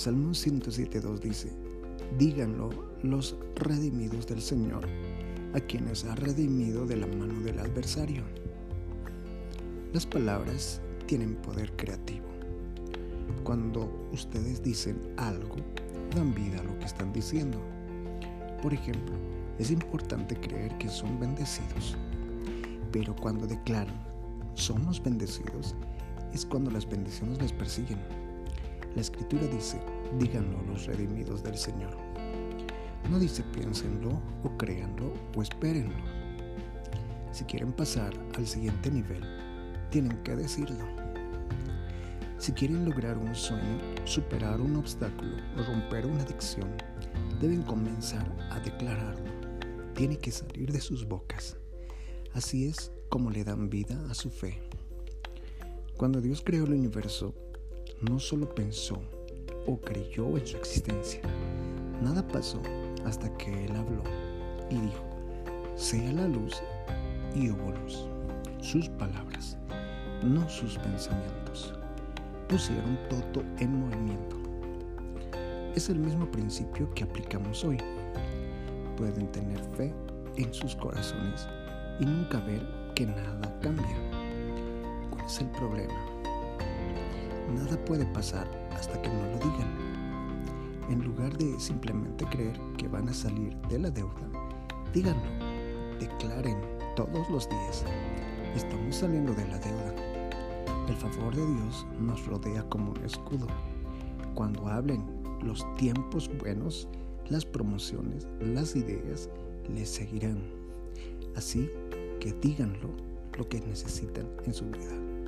Salmo 107.2 dice, díganlo los redimidos del Señor, a quienes ha redimido de la mano del adversario. Las palabras tienen poder creativo. Cuando ustedes dicen algo, dan vida a lo que están diciendo. Por ejemplo, es importante creer que son bendecidos, pero cuando declaran somos bendecidos, es cuando las bendiciones les persiguen. La escritura dice, díganlo los redimidos del Señor. No dice piénsenlo o créanlo o espérenlo. Si quieren pasar al siguiente nivel, tienen que decirlo. Si quieren lograr un sueño, superar un obstáculo o romper una adicción, deben comenzar a declararlo. Tiene que salir de sus bocas. Así es como le dan vida a su fe. Cuando Dios creó el universo, no solo pensó o creyó en su existencia. Nada pasó hasta que Él habló y dijo, sea la luz y hubo luz. Sus palabras, no sus pensamientos, pusieron todo en movimiento. Es el mismo principio que aplicamos hoy. Pueden tener fe en sus corazones y nunca ver que nada cambia. ¿Cuál es el problema? Nada puede pasar hasta que no lo digan. En lugar de simplemente creer que van a salir de la deuda, díganlo, declaren todos los días, estamos saliendo de la deuda. El favor de Dios nos rodea como un escudo. Cuando hablen los tiempos buenos, las promociones, las ideas les seguirán. Así que díganlo lo que necesitan en su vida.